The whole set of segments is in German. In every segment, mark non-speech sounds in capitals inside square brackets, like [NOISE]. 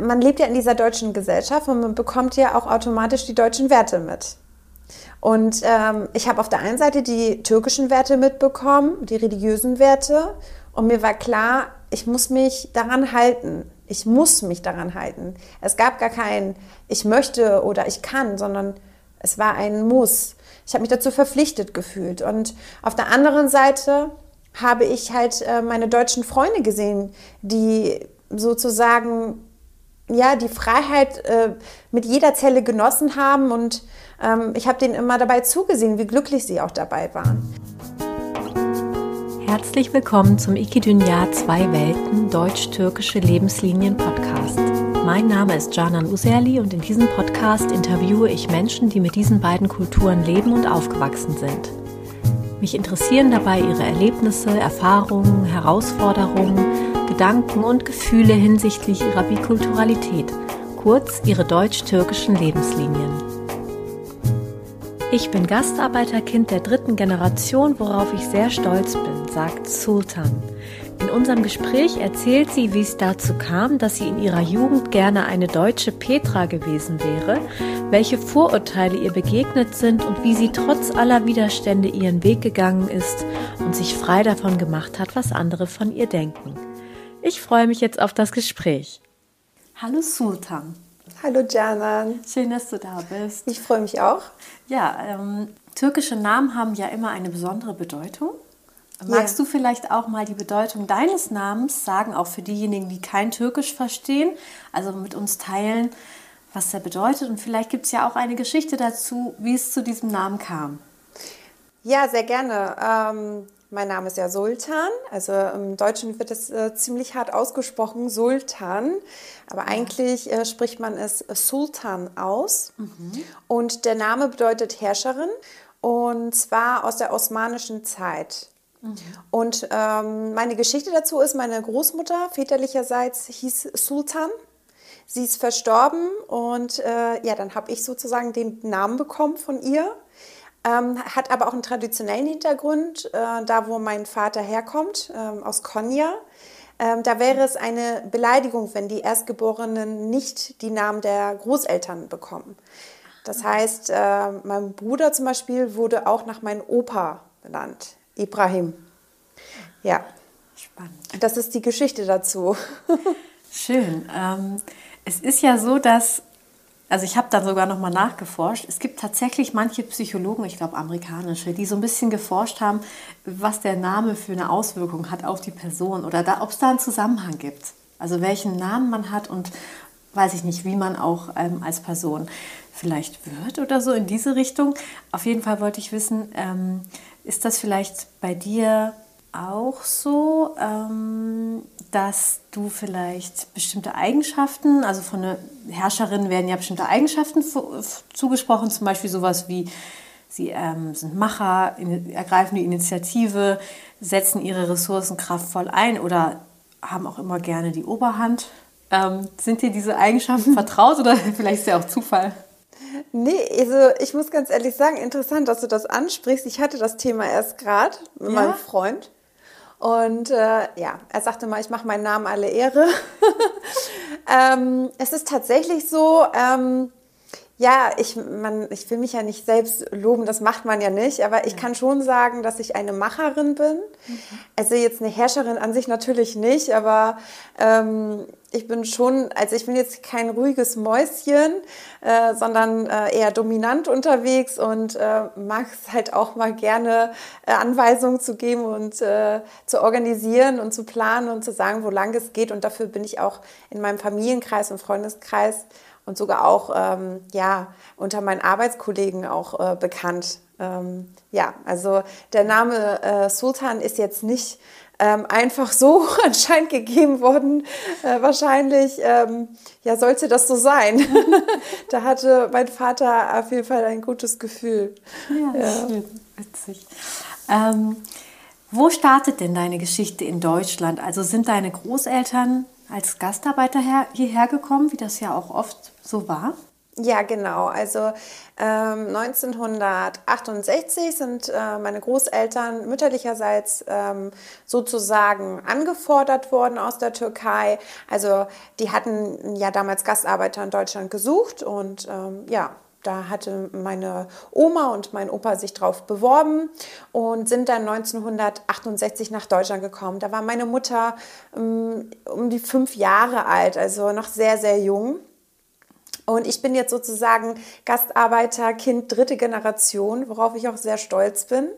man lebt ja in dieser deutschen Gesellschaft und man bekommt ja auch automatisch die deutschen Werte mit. Und ähm, ich habe auf der einen Seite die türkischen Werte mitbekommen, die religiösen Werte. Und mir war klar, ich muss mich daran halten. Ich muss mich daran halten. Es gab gar kein Ich möchte oder ich kann, sondern es war ein Muss. Ich habe mich dazu verpflichtet gefühlt. Und auf der anderen Seite habe ich halt äh, meine deutschen Freunde gesehen, die sozusagen ja die Freiheit äh, mit jeder Zelle genossen haben und ähm, ich habe denen immer dabei zugesehen, wie glücklich sie auch dabei waren. Herzlich willkommen zum Ikidunya Zwei Welten Deutsch-Türkische Lebenslinien Podcast. Mein Name ist Canan Userli und in diesem Podcast interviewe ich Menschen, die mit diesen beiden Kulturen leben und aufgewachsen sind. Mich interessieren dabei ihre Erlebnisse, Erfahrungen, Herausforderungen, Gedanken und Gefühle hinsichtlich ihrer Bikulturalität, kurz ihre deutsch-türkischen Lebenslinien. Ich bin Gastarbeiterkind der dritten Generation, worauf ich sehr stolz bin, sagt Sultan. In unserem Gespräch erzählt sie, wie es dazu kam, dass sie in ihrer Jugend gerne eine deutsche Petra gewesen wäre, welche Vorurteile ihr begegnet sind und wie sie trotz aller Widerstände ihren Weg gegangen ist und sich frei davon gemacht hat, was andere von ihr denken. Ich freue mich jetzt auf das Gespräch. Hallo Sultan. Hallo Canan. Schön, dass du da bist. Ich freue mich auch. Ja, ähm, türkische Namen haben ja immer eine besondere Bedeutung. Magst yeah. du vielleicht auch mal die Bedeutung deines Namens sagen, auch für diejenigen, die kein Türkisch verstehen, also mit uns teilen, was der bedeutet? Und vielleicht gibt es ja auch eine Geschichte dazu, wie es zu diesem Namen kam. Ja, sehr gerne. Ähm, mein Name ist ja Sultan. Also im Deutschen wird es äh, ziemlich hart ausgesprochen, Sultan. Aber ja. eigentlich äh, spricht man es Sultan aus. Mhm. Und der Name bedeutet Herrscherin. Und zwar aus der osmanischen Zeit. Mhm. Und ähm, meine Geschichte dazu ist, meine Großmutter väterlicherseits hieß Sultan. Sie ist verstorben und äh, ja, dann habe ich sozusagen den Namen bekommen von ihr. Ähm, hat aber auch einen traditionellen Hintergrund, äh, da wo mein Vater herkommt, ähm, aus Konya. Ähm, da wäre es eine Beleidigung, wenn die Erstgeborenen nicht die Namen der Großeltern bekommen. Das heißt, äh, mein Bruder zum Beispiel wurde auch nach meinem Opa benannt, Ibrahim. Ja. Spannend. Das ist die Geschichte dazu. [LAUGHS] Schön. Ähm, es ist ja so, dass also ich habe da sogar noch mal nachgeforscht. Es gibt tatsächlich manche Psychologen, ich glaube amerikanische, die so ein bisschen geforscht haben, was der Name für eine Auswirkung hat auf die Person oder ob es da einen Zusammenhang gibt. Also welchen Namen man hat und weiß ich nicht, wie man auch ähm, als Person vielleicht wird oder so in diese Richtung. Auf jeden Fall wollte ich wissen, ähm, ist das vielleicht bei dir auch so, ähm, dass du vielleicht bestimmte Eigenschaften, also von einer Herrscherin werden ja bestimmte Eigenschaften zugesprochen, zum Beispiel sowas wie sie ähm, sind Macher, ergreifen die Initiative, setzen ihre Ressourcen kraftvoll ein oder haben auch immer gerne die Oberhand. Ähm, sind dir diese Eigenschaften [LAUGHS] vertraut oder vielleicht ist ja auch Zufall? Nee, also ich muss ganz ehrlich sagen, interessant, dass du das ansprichst. Ich hatte das Thema erst gerade mit ja? meinem Freund. Und äh, ja, er sagte mal, ich mache meinen Namen alle Ehre. [LAUGHS] ähm, es ist tatsächlich so, ähm, ja, ich, man, ich will mich ja nicht selbst loben, das macht man ja nicht, aber ich ja. kann schon sagen, dass ich eine Macherin bin. Mhm. Also jetzt eine Herrscherin an sich natürlich nicht, aber ähm, ich bin schon, also ich bin jetzt kein ruhiges Mäuschen, äh, sondern äh, eher dominant unterwegs und äh, mag es halt auch mal gerne äh, Anweisungen zu geben und äh, zu organisieren und zu planen und zu sagen, wo lang es geht. Und dafür bin ich auch in meinem Familienkreis und Freundeskreis und sogar auch ja, unter meinen Arbeitskollegen auch äh, bekannt. Ähm, ja, also der Name äh, Sultan ist jetzt nicht ähm, einfach so [LAUGHS] anscheinend gegeben worden. Äh, wahrscheinlich ähm, ja, sollte das so sein. [LAUGHS] da hatte mein Vater auf jeden Fall ein gutes Gefühl. Ja, ja. schön, witzig. Ähm, wo startet denn deine Geschichte in Deutschland? Also sind deine Großeltern als Gastarbeiter her, hierher gekommen, wie das ja auch oft so war? Ja, genau. Also ähm, 1968 sind äh, meine Großeltern mütterlicherseits ähm, sozusagen angefordert worden aus der Türkei. Also die hatten ja damals Gastarbeiter in Deutschland gesucht und ähm, ja, da hatte meine Oma und mein Opa sich drauf beworben und sind dann 1968 nach Deutschland gekommen. Da war meine Mutter ähm, um die fünf Jahre alt, also noch sehr, sehr jung. Und ich bin jetzt sozusagen Gastarbeiter, Kind dritte Generation, worauf ich auch sehr stolz bin.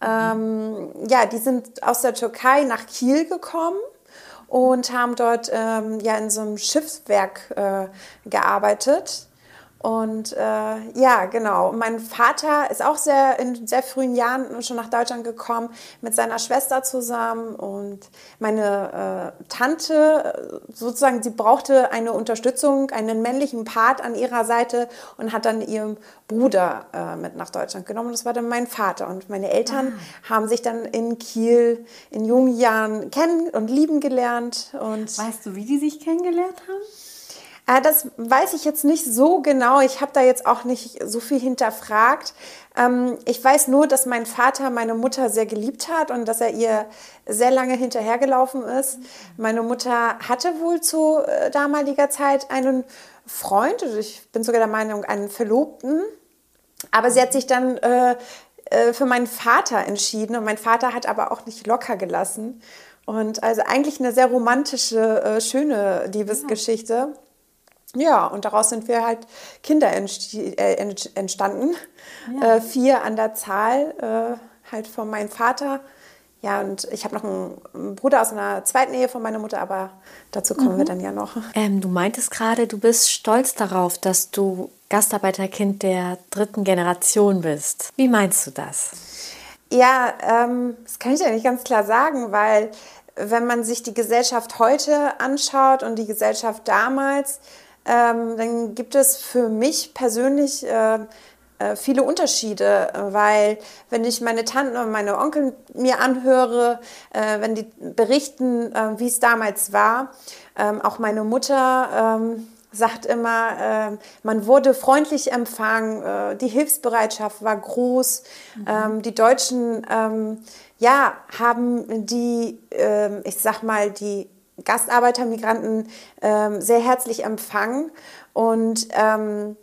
Ähm, ja, die sind aus der Türkei nach Kiel gekommen und haben dort ähm, ja in so einem Schiffswerk äh, gearbeitet. Und äh, ja, genau. Mein Vater ist auch sehr in sehr frühen Jahren schon nach Deutschland gekommen mit seiner Schwester zusammen. Und meine äh, Tante, äh, sozusagen, sie brauchte eine Unterstützung, einen männlichen Part an ihrer Seite und hat dann ihren Bruder äh, mit nach Deutschland genommen. Das war dann mein Vater. Und meine Eltern ah. haben sich dann in Kiel in jungen Jahren kennen und lieben gelernt. Und weißt du, wie die sich kennengelernt haben? Äh, das weiß ich jetzt nicht so genau. Ich habe da jetzt auch nicht so viel hinterfragt. Ähm, ich weiß nur, dass mein Vater meine Mutter sehr geliebt hat und dass er ihr sehr lange hinterhergelaufen ist. Meine Mutter hatte wohl zu äh, damaliger Zeit einen Freund, also ich bin sogar der Meinung, einen Verlobten. Aber sie hat sich dann äh, für meinen Vater entschieden und mein Vater hat aber auch nicht locker gelassen. Und also eigentlich eine sehr romantische, schöne Liebesgeschichte. Ja. Ja, und daraus sind wir halt Kinder äh, entstanden. Ja. Äh, vier an der Zahl, äh, halt von meinem Vater. Ja, und ich habe noch einen Bruder aus einer zweiten Ehe von meiner Mutter, aber dazu kommen mhm. wir dann ja noch. Ähm, du meintest gerade, du bist stolz darauf, dass du Gastarbeiterkind der dritten Generation bist. Wie meinst du das? Ja, ähm, das kann ich ja nicht ganz klar sagen, weil wenn man sich die Gesellschaft heute anschaut und die Gesellschaft damals, ähm, dann gibt es für mich persönlich äh, äh, viele Unterschiede, weil wenn ich meine Tanten und meine Onkel mir anhöre, äh, wenn die berichten, äh, wie es damals war, ähm, auch meine Mutter ähm, sagt immer, äh, man wurde freundlich empfangen, äh, die Hilfsbereitschaft war groß, mhm. ähm, die Deutschen ähm, ja, haben die, ähm, ich sag mal, die Gastarbeiter, Migranten ähm, sehr herzlich empfangen. Und ähm,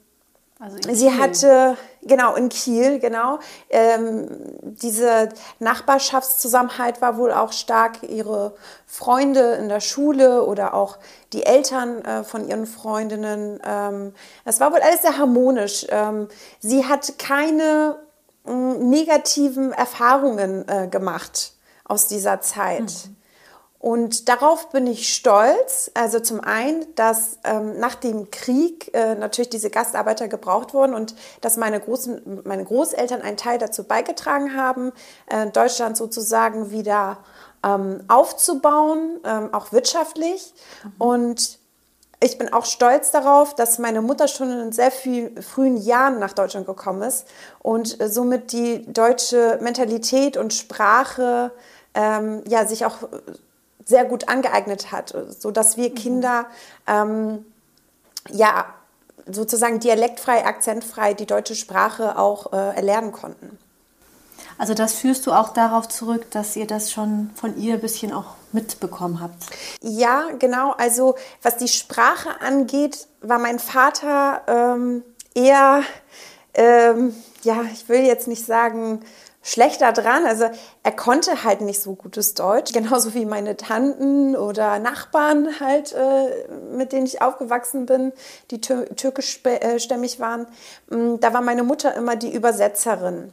also sie hatte, genau, in Kiel, genau, ähm, diese Nachbarschaftszusammenhalt war wohl auch stark. Ihre Freunde in der Schule oder auch die Eltern äh, von ihren Freundinnen. Ähm, das war wohl alles sehr harmonisch. Ähm, sie hat keine äh, negativen Erfahrungen äh, gemacht aus dieser Zeit. Mhm. Und darauf bin ich stolz. Also zum einen, dass ähm, nach dem Krieg äh, natürlich diese Gastarbeiter gebraucht wurden und dass meine, großen, meine Großeltern einen Teil dazu beigetragen haben, äh, Deutschland sozusagen wieder ähm, aufzubauen, ähm, auch wirtschaftlich. Mhm. Und ich bin auch stolz darauf, dass meine Mutter schon in sehr viel, frühen Jahren nach Deutschland gekommen ist und äh, somit die deutsche Mentalität und Sprache ähm, ja, sich auch sehr gut angeeignet hat, sodass wir mhm. Kinder ähm, ja sozusagen dialektfrei, akzentfrei die deutsche Sprache auch äh, erlernen konnten. Also das führst du auch darauf zurück, dass ihr das schon von ihr ein bisschen auch mitbekommen habt. Ja, genau. Also was die Sprache angeht, war mein Vater ähm, eher, ähm, ja, ich will jetzt nicht sagen, schlechter dran. Also er konnte halt nicht so gutes Deutsch, genauso wie meine Tanten oder Nachbarn halt, äh, mit denen ich aufgewachsen bin, die tür türkischstämmig waren. Mm, da war meine Mutter immer die Übersetzerin.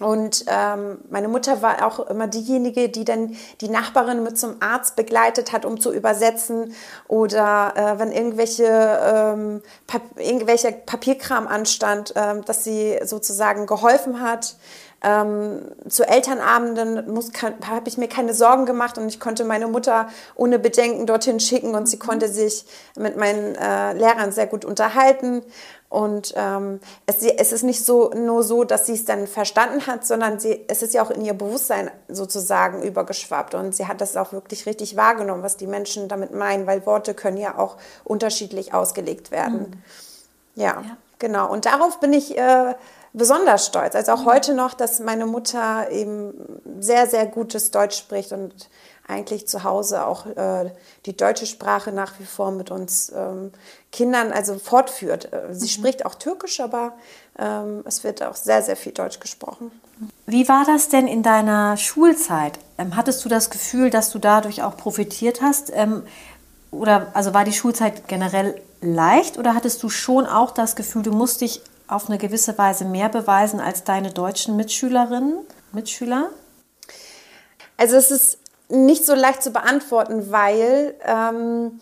Und ähm, meine Mutter war auch immer diejenige, die dann die Nachbarin mit zum Arzt begleitet hat, um zu übersetzen. Oder äh, wenn irgendwelche, ähm, Pap irgendwelcher Papierkram anstand, äh, dass sie sozusagen geholfen hat. Ähm, zu Elternabenden habe ich mir keine Sorgen gemacht und ich konnte meine Mutter ohne Bedenken dorthin schicken und sie mhm. konnte sich mit meinen äh, Lehrern sehr gut unterhalten. Und ähm, es, es, ist nicht so, nur so, dass sie es dann verstanden hat, sondern sie, es ist ja auch in ihr Bewusstsein sozusagen übergeschwappt. Und sie hat das auch wirklich richtig wahrgenommen, was die Menschen damit meinen, weil Worte können ja auch unterschiedlich ausgelegt werden. Mhm. Ja, ja. genau. Und darauf bin ich äh, besonders stolz. Also auch mhm. heute noch, dass meine Mutter eben sehr, sehr gutes Deutsch spricht und eigentlich zu Hause auch äh, die deutsche Sprache nach wie vor mit uns ähm, Kindern also fortführt. Äh, sie mhm. spricht auch Türkisch, aber ähm, es wird auch sehr, sehr viel Deutsch gesprochen. Wie war das denn in deiner Schulzeit? Ähm, hattest du das Gefühl, dass du dadurch auch profitiert hast? Ähm, oder also war die Schulzeit generell leicht oder hattest du schon auch das Gefühl, du musst dich auf eine gewisse Weise mehr beweisen als deine deutschen Mitschülerinnen, Mitschüler? Also es ist nicht so leicht zu beantworten, weil ähm,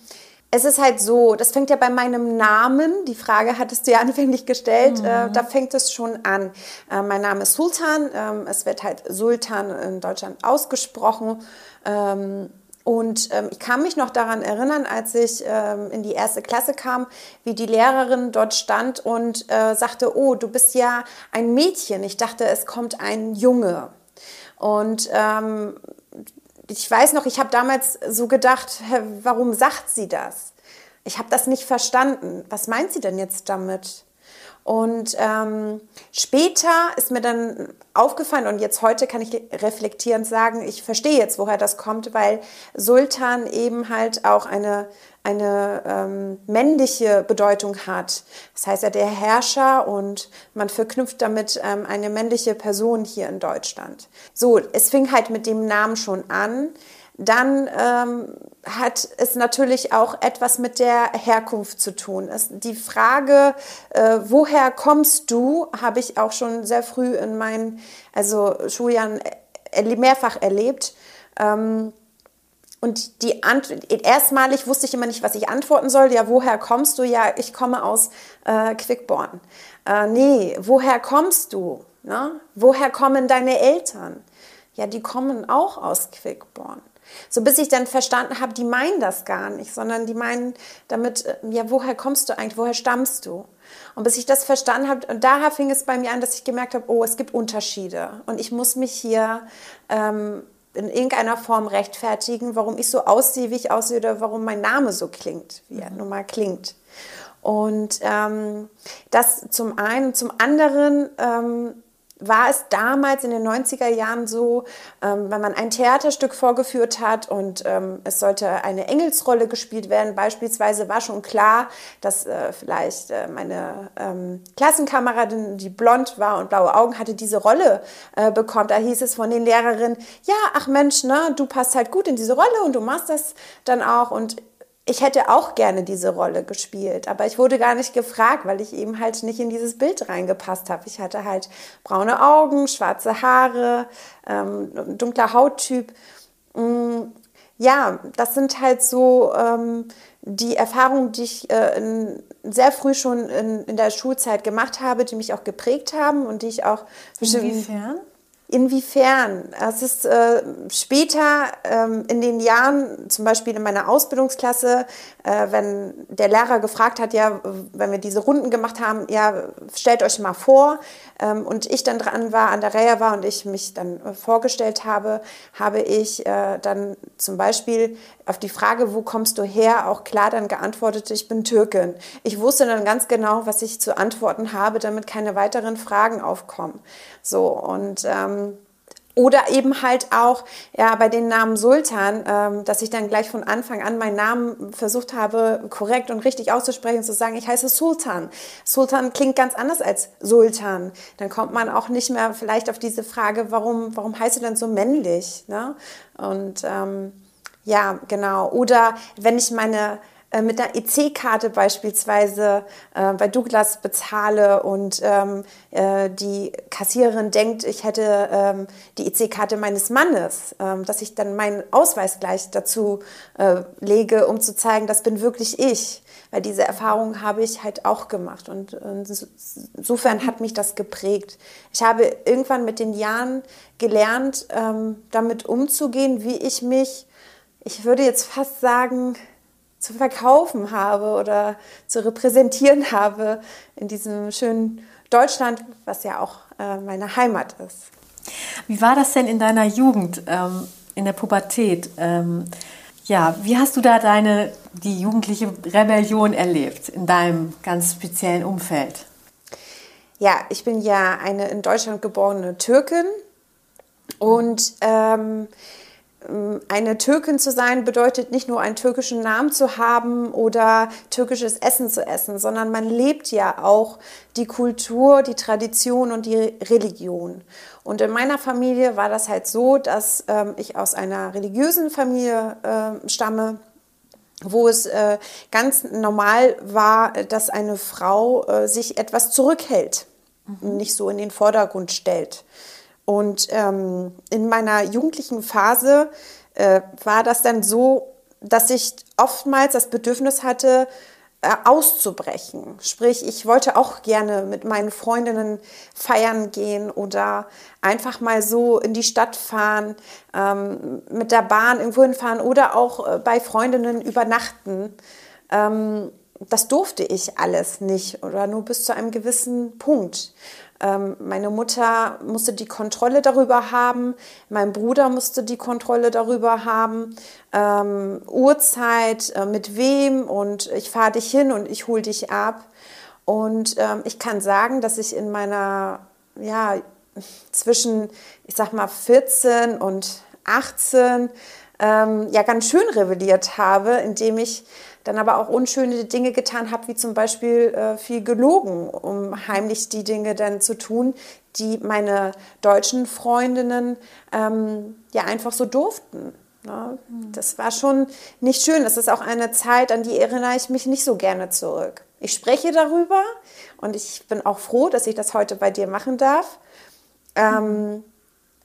es ist halt so, das fängt ja bei meinem Namen, die Frage hattest du ja [LAUGHS] anfänglich gestellt, äh, mhm. äh, da fängt es schon an. Äh, mein Name ist Sultan, ähm, es wird halt Sultan in Deutschland ausgesprochen. Ähm, und ähm, ich kann mich noch daran erinnern, als ich ähm, in die erste Klasse kam, wie die Lehrerin dort stand und äh, sagte, oh, du bist ja ein Mädchen. Ich dachte, es kommt ein Junge. Und ähm, ich weiß noch, ich habe damals so gedacht, warum sagt sie das? Ich habe das nicht verstanden. Was meint sie denn jetzt damit? Und ähm, später ist mir dann aufgefallen und jetzt heute kann ich reflektierend sagen, ich verstehe jetzt, woher das kommt, weil Sultan eben halt auch eine, eine ähm, männliche Bedeutung hat. Das heißt ja der Herrscher und man verknüpft damit ähm, eine männliche Person hier in Deutschland. So, es fing halt mit dem Namen schon an dann ähm, hat es natürlich auch etwas mit der Herkunft zu tun. Es, die Frage, äh, woher kommst du, habe ich auch schon sehr früh in meinen also Schuljahren mehrfach erlebt. Ähm, und die Ant erstmalig wusste ich immer nicht, was ich antworten soll. Ja, woher kommst du? Ja, ich komme aus äh, Quickborn. Äh, nee, woher kommst du? Na? Woher kommen deine Eltern? Ja, die kommen auch aus Quickborn. So bis ich dann verstanden habe, die meinen das gar nicht, sondern die meinen damit, äh, ja, woher kommst du eigentlich, woher stammst du? Und bis ich das verstanden habe, und daher fing es bei mir an, dass ich gemerkt habe, oh, es gibt Unterschiede. Und ich muss mich hier ähm, in irgendeiner Form rechtfertigen, warum ich so aussehe, wie ich aussehe, oder warum mein Name so klingt, wie er nun mal klingt. Und ähm, das zum einen. Zum anderen ähm, war es damals in den 90er Jahren so, ähm, wenn man ein Theaterstück vorgeführt hat und ähm, es sollte eine Engelsrolle gespielt werden, beispielsweise war schon klar, dass äh, vielleicht äh, meine ähm, Klassenkameradin, die blond war und blaue Augen hatte, diese Rolle äh, bekommt. Da hieß es von den Lehrerinnen, ja, ach Mensch, ne, du passt halt gut in diese Rolle und du machst das dann auch. Und ich hätte auch gerne diese Rolle gespielt, aber ich wurde gar nicht gefragt, weil ich eben halt nicht in dieses Bild reingepasst habe. Ich hatte halt braune Augen, schwarze Haare, ähm, dunkler Hauttyp. Mm, ja, das sind halt so ähm, die Erfahrungen, die ich äh, in, sehr früh schon in, in, der Schulzeit gemacht habe, die mich auch geprägt haben und die ich auch. Inwiefern? Inwiefern? Es ist äh, später ähm, in den Jahren, zum Beispiel in meiner Ausbildungsklasse, äh, wenn der Lehrer gefragt hat, ja, wenn wir diese Runden gemacht haben, ja, stellt euch mal vor, ähm, und ich dann dran war, an der Reihe war und ich mich dann äh, vorgestellt habe, habe ich äh, dann zum Beispiel auf die Frage, wo kommst du her, auch klar dann geantwortet, ich bin Türkin. Ich wusste dann ganz genau, was ich zu antworten habe, damit keine weiteren Fragen aufkommen. So und ähm, oder eben halt auch ja, bei den Namen Sultan, ähm, dass ich dann gleich von Anfang an meinen Namen versucht habe, korrekt und richtig auszusprechen, zu sagen, ich heiße Sultan. Sultan klingt ganz anders als Sultan. Dann kommt man auch nicht mehr vielleicht auf diese Frage, warum, warum heißt du denn so männlich? Ne? Und ähm, ja, genau. Oder wenn ich meine äh, mit einer EC-Karte beispielsweise äh, bei Douglas bezahle und ähm, äh, die Kassiererin denkt, ich hätte ähm, die EC-Karte meines Mannes, ähm, dass ich dann meinen Ausweis gleich dazu äh, lege, um zu zeigen, das bin wirklich ich. Weil diese Erfahrung habe ich halt auch gemacht und, und insofern hat mich das geprägt. Ich habe irgendwann mit den Jahren gelernt, ähm, damit umzugehen, wie ich mich, ich würde jetzt fast sagen, zu verkaufen habe oder zu repräsentieren habe in diesem schönen Deutschland, was ja auch äh, meine Heimat ist. Wie war das denn in deiner Jugend, ähm, in der Pubertät? Ähm, ja, wie hast du da deine die jugendliche Rebellion erlebt in deinem ganz speziellen Umfeld? Ja, ich bin ja eine in Deutschland geborene Türkin und ähm, eine Türkin zu sein bedeutet nicht nur einen türkischen Namen zu haben oder türkisches Essen zu essen, sondern man lebt ja auch die Kultur, die Tradition und die Religion. Und in meiner Familie war das halt so, dass ähm, ich aus einer religiösen Familie äh, stamme wo es äh, ganz normal war, dass eine Frau äh, sich etwas zurückhält, mhm. nicht so in den Vordergrund stellt. Und ähm, in meiner jugendlichen Phase äh, war das dann so, dass ich oftmals das Bedürfnis hatte, äh, auszubrechen. Sprich, ich wollte auch gerne mit meinen Freundinnen feiern gehen oder einfach mal so in die Stadt fahren, ähm, mit der Bahn irgendwo hinfahren oder auch äh, bei Freundinnen übernachten. Ähm, das durfte ich alles nicht oder nur bis zu einem gewissen Punkt. Ähm, meine Mutter musste die Kontrolle darüber haben, mein Bruder musste die Kontrolle darüber haben, ähm, Uhrzeit, äh, mit wem und ich fahre dich hin und ich hole dich ab. Und ähm, ich kann sagen, dass ich in meiner, ja, zwischen, ich sag mal, 14 und 18 ähm, ja ganz schön rebelliert habe, indem ich dann aber auch unschöne Dinge getan habe, wie zum Beispiel äh, viel gelogen, um heimlich die Dinge dann zu tun, die meine deutschen Freundinnen ähm, ja einfach so durften. Ne? Mhm. Das war schon nicht schön. Das ist auch eine Zeit, an die erinnere ich mich nicht so gerne zurück. Ich spreche darüber und ich bin auch froh, dass ich das heute bei dir machen darf. Ähm,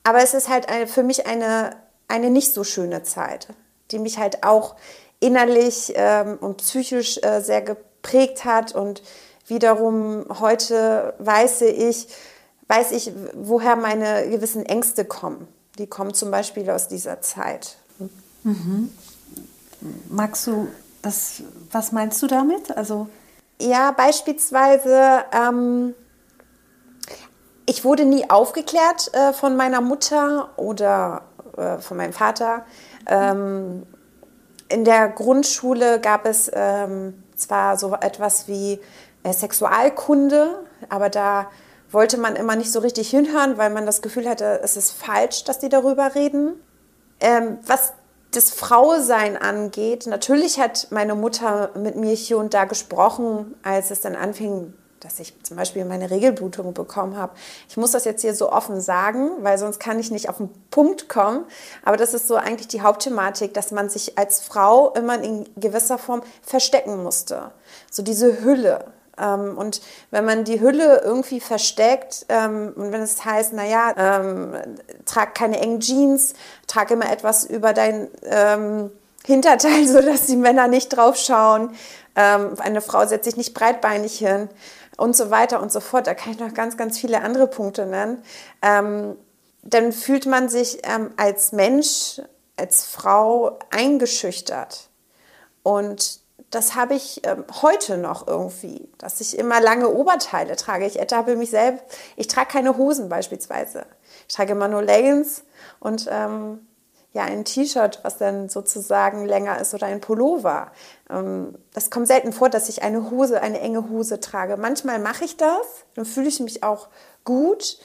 aber es ist halt eine, für mich eine, eine nicht so schöne Zeit, die mich halt auch innerlich ähm, und psychisch äh, sehr geprägt hat und wiederum heute weiß ich, weiß ich, woher meine gewissen Ängste kommen. Die kommen zum Beispiel aus dieser Zeit. Mhm. Magst du das, was meinst du damit? Also ja, beispielsweise, ähm, ich wurde nie aufgeklärt äh, von meiner Mutter oder äh, von meinem Vater. Ähm, in der Grundschule gab es ähm, zwar so etwas wie äh, Sexualkunde, aber da wollte man immer nicht so richtig hinhören, weil man das Gefühl hatte, es ist falsch, dass die darüber reden. Ähm, was das Frausein angeht, natürlich hat meine Mutter mit mir hier und da gesprochen, als es dann anfing, dass ich zum Beispiel meine Regelblutung bekommen habe. Ich muss das jetzt hier so offen sagen, weil sonst kann ich nicht auf den Punkt kommen. Aber das ist so eigentlich die Hauptthematik, dass man sich als Frau immer in gewisser Form verstecken musste. So diese Hülle. Ähm, und wenn man die Hülle irgendwie versteckt ähm, und wenn es heißt, naja, ähm, trag keine engen Jeans, trag immer etwas über dein Hinterteil, [LAUGHS] sodass die Männer nicht drauf schauen. eine Frau setzt sich nicht breitbeinig hin und so weiter und so fort. Da kann ich noch ganz, ganz viele andere Punkte nennen. Ähm, dann fühlt man sich ähm, als Mensch, als Frau eingeschüchtert. Und das habe ich ähm, heute noch irgendwie, dass ich immer lange Oberteile trage. Ich ertappe mich selbst, ich trage keine Hosen beispielsweise. Ich trage immer nur Leggings und ähm, ja, ein T-Shirt, was dann sozusagen länger ist oder ein Pullover. Ähm, das kommt selten vor, dass ich eine Hose, eine enge Hose trage. Manchmal mache ich das, dann fühle ich mich auch gut.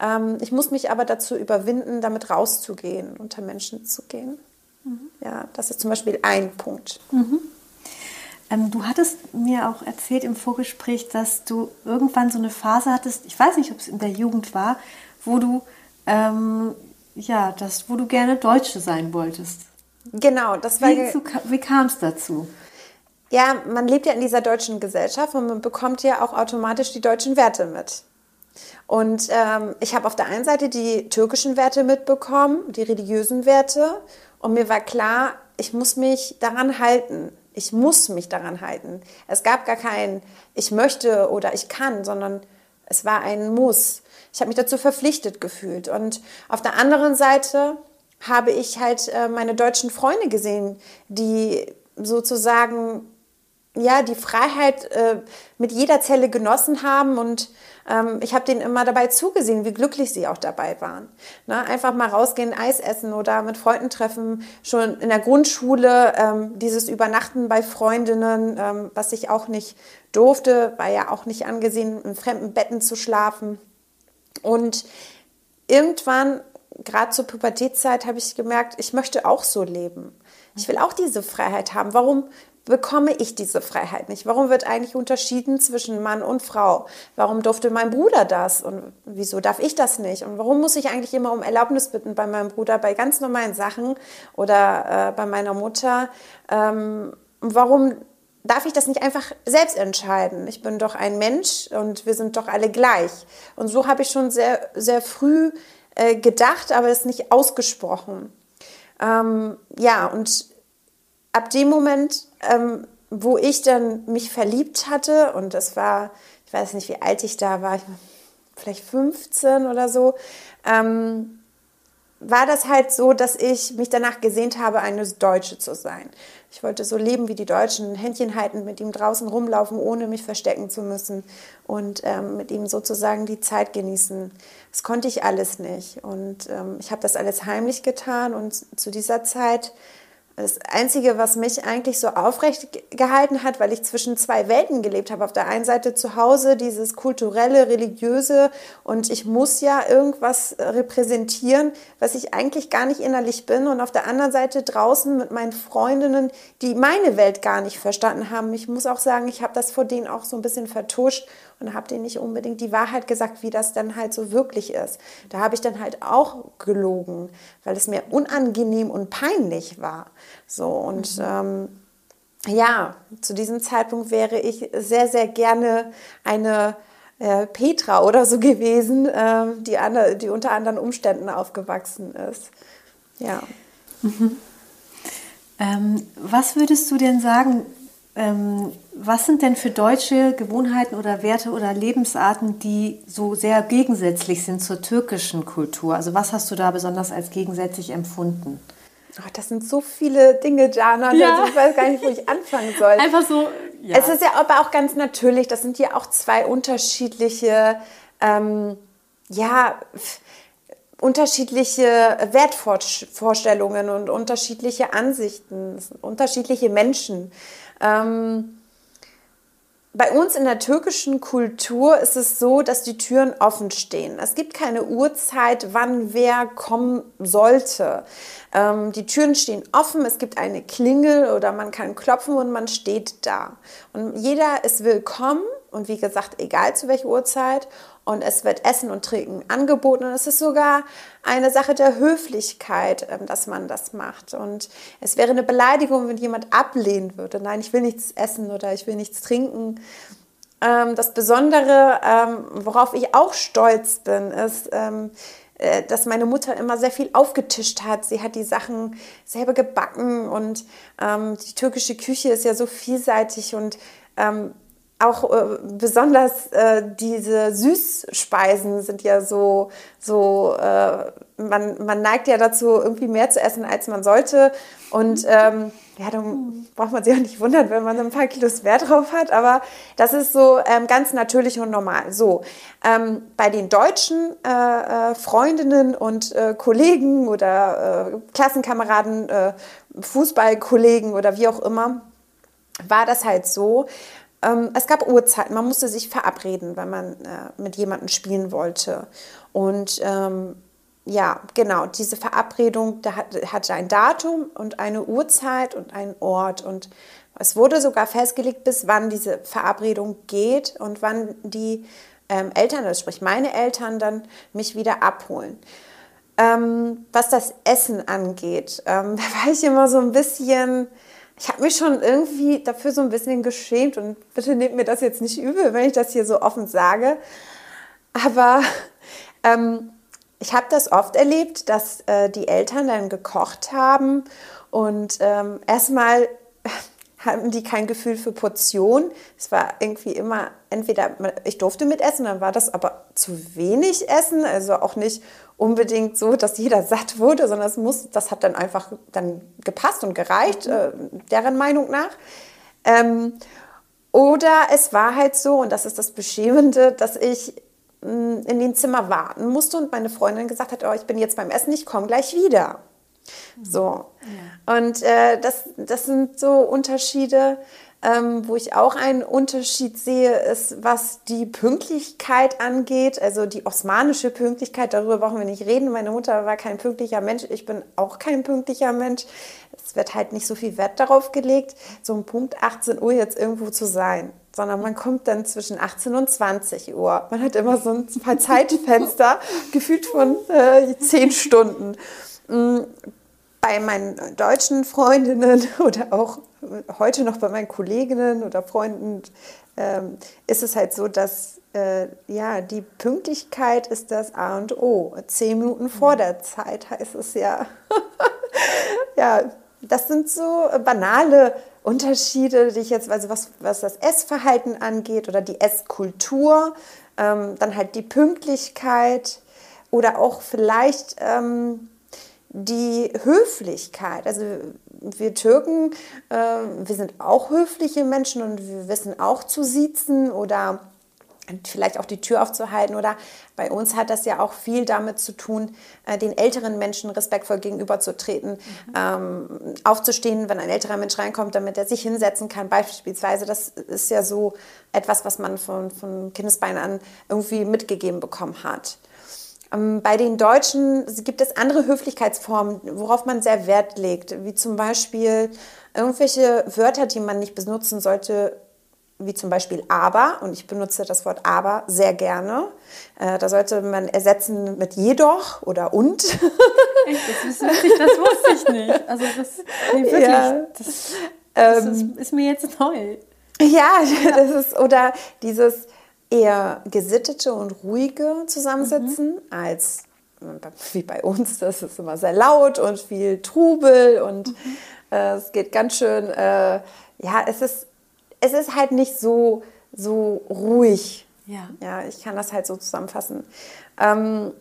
Ähm, ich muss mich aber dazu überwinden, damit rauszugehen, unter Menschen zu gehen. Mhm. Ja, das ist zum Beispiel ein Punkt. Mhm. Ähm, du hattest mir auch erzählt im Vorgespräch, dass du irgendwann so eine Phase hattest, ich weiß nicht, ob es in der Jugend war, wo du ähm, ja, das, wo du gerne Deutsche sein wolltest. Genau, das war. Wie, wie kam es dazu? Ja, man lebt ja in dieser deutschen Gesellschaft und man bekommt ja auch automatisch die deutschen Werte mit. Und ähm, ich habe auf der einen Seite die türkischen Werte mitbekommen, die religiösen Werte. Und mir war klar, ich muss mich daran halten. Ich muss mich daran halten. Es gab gar kein Ich möchte oder ich kann, sondern es war ein Muss ich habe mich dazu verpflichtet gefühlt. Und auf der anderen Seite habe ich halt äh, meine deutschen Freunde gesehen, die sozusagen ja, die Freiheit äh, mit jeder Zelle genossen haben und ähm, ich habe denen immer dabei zugesehen, wie glücklich sie auch dabei waren. Ne? Einfach mal rausgehen, Eis essen oder mit Freunden treffen. Schon in der Grundschule ähm, dieses Übernachten bei Freundinnen, ähm, was ich auch nicht durfte, war ja auch nicht angesehen, in fremden Betten zu schlafen. Und irgendwann, gerade zur Pubertätzeit, habe ich gemerkt, ich möchte auch so leben. Ich will auch diese Freiheit haben. Warum bekomme ich diese Freiheit nicht? Warum wird eigentlich unterschieden zwischen Mann und Frau? Warum durfte mein Bruder das und wieso darf ich das nicht? Und warum muss ich eigentlich immer um Erlaubnis bitten bei meinem Bruder bei ganz normalen Sachen oder äh, bei meiner Mutter? Ähm, warum darf ich das nicht einfach selbst entscheiden? Ich bin doch ein Mensch und wir sind doch alle gleich. Und so habe ich schon sehr, sehr früh äh, gedacht, aber es nicht ausgesprochen. Ähm, ja, und ab dem Moment, ähm, wo ich dann mich verliebt hatte, und das war, ich weiß nicht, wie alt ich da war, vielleicht 15 oder so, ähm, war das halt so, dass ich mich danach gesehnt habe, eine Deutsche zu sein. Ich wollte so leben wie die Deutschen, Händchen halten, mit ihm draußen rumlaufen, ohne mich verstecken zu müssen und ähm, mit ihm sozusagen die Zeit genießen. Das konnte ich alles nicht und ähm, ich habe das alles heimlich getan und zu dieser Zeit das Einzige, was mich eigentlich so aufrecht gehalten hat, weil ich zwischen zwei Welten gelebt habe. Auf der einen Seite zu Hause dieses kulturelle, religiöse und ich muss ja irgendwas repräsentieren, was ich eigentlich gar nicht innerlich bin. Und auf der anderen Seite draußen mit meinen Freundinnen, die meine Welt gar nicht verstanden haben. Ich muss auch sagen, ich habe das vor denen auch so ein bisschen vertuscht und habe denen nicht unbedingt die Wahrheit gesagt, wie das dann halt so wirklich ist. Da habe ich dann halt auch gelogen, weil es mir unangenehm und peinlich war. So und mhm. ähm, ja, zu diesem Zeitpunkt wäre ich sehr, sehr gerne eine äh, Petra oder so gewesen, äh, die, andre, die unter anderen Umständen aufgewachsen ist. Ja. Mhm. Ähm, was würdest du denn sagen, ähm, was sind denn für deutsche Gewohnheiten oder Werte oder Lebensarten, die so sehr gegensätzlich sind zur türkischen Kultur? Also was hast du da besonders als gegensätzlich empfunden? Oh, das sind so viele Dinge, Jana. Ja. Also ich weiß gar nicht, wo ich anfangen soll. [LAUGHS] Einfach so. Ja. Es ist ja aber auch ganz natürlich. Das sind ja auch zwei unterschiedliche, ähm, ja, unterschiedliche Wertvorstellungen und unterschiedliche Ansichten, unterschiedliche Menschen. Ähm, bei uns in der türkischen Kultur ist es so, dass die Türen offen stehen. Es gibt keine Uhrzeit, wann wer kommen sollte. Ähm, die Türen stehen offen, es gibt eine Klingel oder man kann klopfen und man steht da. Und jeder ist willkommen und wie gesagt, egal zu welcher Uhrzeit und es wird Essen und Trinken angeboten und es ist sogar eine Sache der Höflichkeit, ähm, dass man das macht. Und es wäre eine Beleidigung, wenn jemand ablehnen würde. Nein, ich will nichts essen oder ich will nichts trinken. Ähm, das Besondere, ähm, worauf ich auch stolz bin, ist, äh, dass meine Mutter immer sehr viel aufgetischt hat. Sie hat die Sachen selber gebacken und die türkische Küche ist ja so vielseitig und auch äh, besonders äh, diese Süßspeisen sind ja so, so äh, man, man neigt ja dazu, irgendwie mehr zu essen, als man sollte. Und ähm, ja, dann braucht man sich auch nicht wundern, wenn man ein paar Kilos mehr drauf hat. Aber das ist so ähm, ganz natürlich und normal. So, ähm, bei den deutschen äh, äh Freundinnen und äh, Kollegen oder äh, Klassenkameraden, äh, Fußballkollegen oder wie auch immer, war das halt so, ähm, es gab Uhrzeiten, man musste sich verabreden, wenn man äh, mit jemandem spielen wollte. Und ähm, ja, genau, diese Verabredung da hat, hatte ein Datum und eine Uhrzeit und einen Ort. Und es wurde sogar festgelegt, bis wann diese Verabredung geht und wann die ähm, Eltern, also sprich meine Eltern, dann mich wieder abholen. Ähm, was das Essen angeht, ähm, [LAUGHS] da war ich immer so ein bisschen ich habe mich schon irgendwie dafür so ein bisschen geschämt und bitte nehmt mir das jetzt nicht übel, wenn ich das hier so offen sage. Aber [LAUGHS] ähm, ich habe das oft erlebt, dass äh, die Eltern dann gekocht haben und ähm, erstmal [LAUGHS] hatten die kein Gefühl für Portion. Es war irgendwie immer entweder, ich durfte mitessen, dann war das aber zu wenig Essen, also auch nicht unbedingt so, dass jeder satt wurde, sondern es muss, das hat dann einfach dann gepasst und gereicht, mhm. äh, deren Meinung nach. Ähm, Oder es war halt so, und das ist das Beschämende, dass ich mm, in dem Zimmer warten musste und meine Freundin gesagt hat, oh, ich bin jetzt beim Essen, ich komme gleich wieder. So. Ja. Und äh, das, das sind so Unterschiede, ähm, wo ich auch einen Unterschied sehe, ist, was die Pünktlichkeit angeht, also die osmanische Pünktlichkeit, darüber brauchen wir nicht reden. Meine Mutter war kein pünktlicher Mensch, ich bin auch kein pünktlicher Mensch es wird halt nicht so viel Wert darauf gelegt, so um Punkt 18 Uhr jetzt irgendwo zu sein, sondern man kommt dann zwischen 18 und 20 Uhr. Man hat immer so ein paar Zeitfenster, [LAUGHS] gefühlt von äh, 10 Stunden. Mm, bei meinen deutschen Freundinnen [LAUGHS] oder auch heute noch bei meinen Kolleginnen oder Freunden ähm, ist es halt so, dass äh, ja, die Pünktlichkeit ist das A und O. Zehn Minuten vor der Zeit heißt es ja. [LAUGHS] ja, das sind so banale Unterschiede, die ich jetzt, also was, was das Essverhalten angeht oder die Esskultur, ähm, dann halt die Pünktlichkeit oder auch vielleicht ähm, die Höflichkeit. Also wir Türken, äh, wir sind auch höfliche Menschen und wir wissen auch zu siezen oder vielleicht auch die Tür aufzuhalten. Oder bei uns hat das ja auch viel damit zu tun, äh, den älteren Menschen respektvoll gegenüberzutreten, mhm. ähm, aufzustehen, wenn ein älterer Mensch reinkommt, damit er sich hinsetzen kann. Beispielsweise, das ist ja so etwas, was man von, von Kindesbeinen an irgendwie mitgegeben bekommen hat. Ähm, bei den Deutschen gibt es andere Höflichkeitsformen, worauf man sehr Wert legt, wie zum Beispiel irgendwelche Wörter, die man nicht benutzen sollte, wie zum Beispiel aber, und ich benutze das Wort aber sehr gerne. Äh, da sollte man ersetzen mit jedoch oder und. Echt, das, witzig, das wusste ich nicht. Also das, nee, wirklich, ja. das, das ähm, ist, ist, mir jetzt neu. Ja, [LAUGHS] das ist, oder dieses eher gesittete und ruhige Zusammensitzen mhm. als wie bei uns, das ist immer sehr laut und viel Trubel und mhm. äh, es geht ganz schön, äh, ja, es ist es ist halt nicht so, so ruhig. Ja. ja, ich kann das halt so zusammenfassen. Ähm,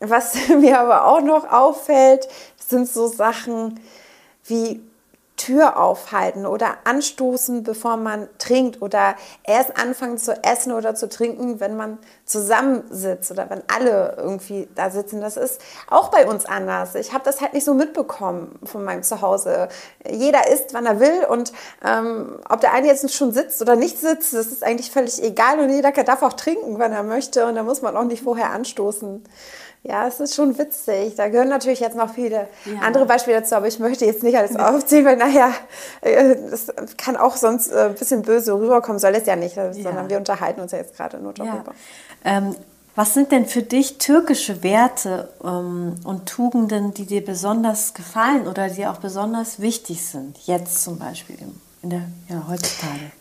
was [LAUGHS] mir aber auch noch auffällt, sind so Sachen wie Tür aufhalten oder anstoßen, bevor man trinkt oder erst anfangen zu essen oder zu trinken, wenn man zusammensitzt oder wenn alle irgendwie da sitzen. Das ist auch bei uns anders. Ich habe das halt nicht so mitbekommen von meinem Zuhause. Jeder isst, wann er will und ähm, ob der eine jetzt schon sitzt oder nicht sitzt, das ist eigentlich völlig egal und jeder darf auch trinken, wann er möchte und da muss man auch nicht vorher anstoßen. Ja, es ist schon witzig. Da gehören natürlich jetzt noch viele ja. andere Beispiele dazu, aber ich möchte jetzt nicht alles aufzählen, weil nachher äh, das kann auch sonst äh, ein bisschen böse rüberkommen, soll es ja nicht, ja. sondern wir unterhalten uns ja jetzt gerade nur darüber. Ja. Ähm, was sind denn für dich türkische Werte ähm, und Tugenden, die dir besonders gefallen oder die auch besonders wichtig sind, jetzt zum Beispiel in der ja, heutzutage?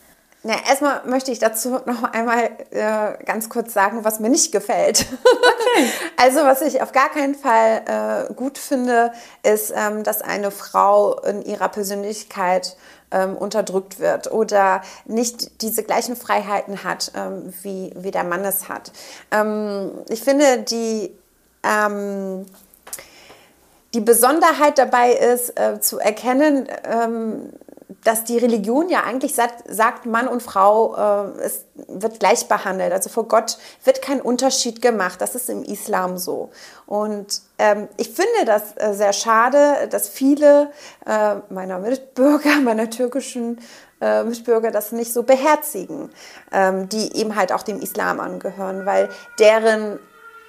Na, erstmal möchte ich dazu noch einmal äh, ganz kurz sagen, was mir nicht gefällt. Okay. [LAUGHS] also was ich auf gar keinen Fall äh, gut finde, ist, ähm, dass eine Frau in ihrer Persönlichkeit ähm, unterdrückt wird oder nicht diese gleichen Freiheiten hat, ähm, wie, wie der Mann es hat. Ähm, ich finde, die ähm, die Besonderheit dabei ist, äh, zu erkennen, ähm, dass die Religion ja eigentlich sagt, Mann und Frau, äh, es wird gleich behandelt. Also vor Gott wird kein Unterschied gemacht. Das ist im Islam so. Und ähm, ich finde das äh, sehr schade, dass viele äh, meiner Mitbürger, [LAUGHS] meiner türkischen äh, Mitbürger das nicht so beherzigen, ähm, die eben halt auch dem Islam angehören, weil deren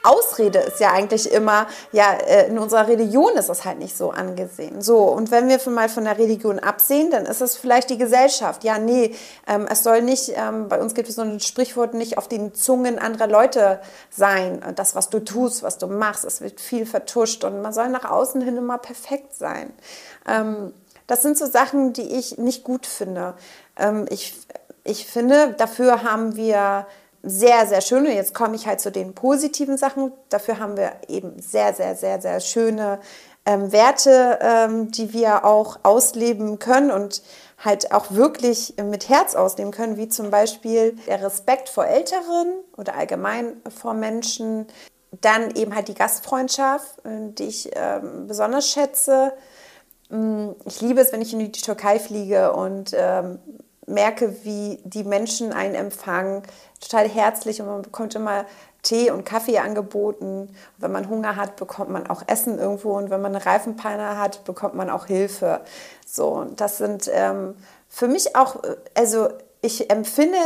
Ausrede ist ja eigentlich immer, ja, äh, in unserer Religion ist das halt nicht so angesehen. So, und wenn wir mal von der Religion absehen, dann ist es vielleicht die Gesellschaft. Ja, nee, ähm, es soll nicht, ähm, bei uns gibt es so ein Sprichwort, nicht auf den Zungen anderer Leute sein. Das, was du tust, was du machst, es wird viel vertuscht und man soll nach außen hin immer perfekt sein. Ähm, das sind so Sachen, die ich nicht gut finde. Ähm, ich, ich finde, dafür haben wir sehr, sehr schön. Und jetzt komme ich halt zu den positiven Sachen. Dafür haben wir eben sehr, sehr, sehr, sehr schöne ähm, Werte, ähm, die wir auch ausleben können und halt auch wirklich mit Herz ausleben können, wie zum Beispiel der Respekt vor Älteren oder allgemein vor Menschen. Dann eben halt die Gastfreundschaft, äh, die ich ähm, besonders schätze. Mm, ich liebe es, wenn ich in die Türkei fliege und ähm, merke, wie die Menschen einen empfangen, total herzlich und man bekommt immer Tee und Kaffee angeboten. Und wenn man Hunger hat, bekommt man auch Essen irgendwo und wenn man eine Reifenpanne hat, bekommt man auch Hilfe. So, das sind ähm, für mich auch, also ich empfinde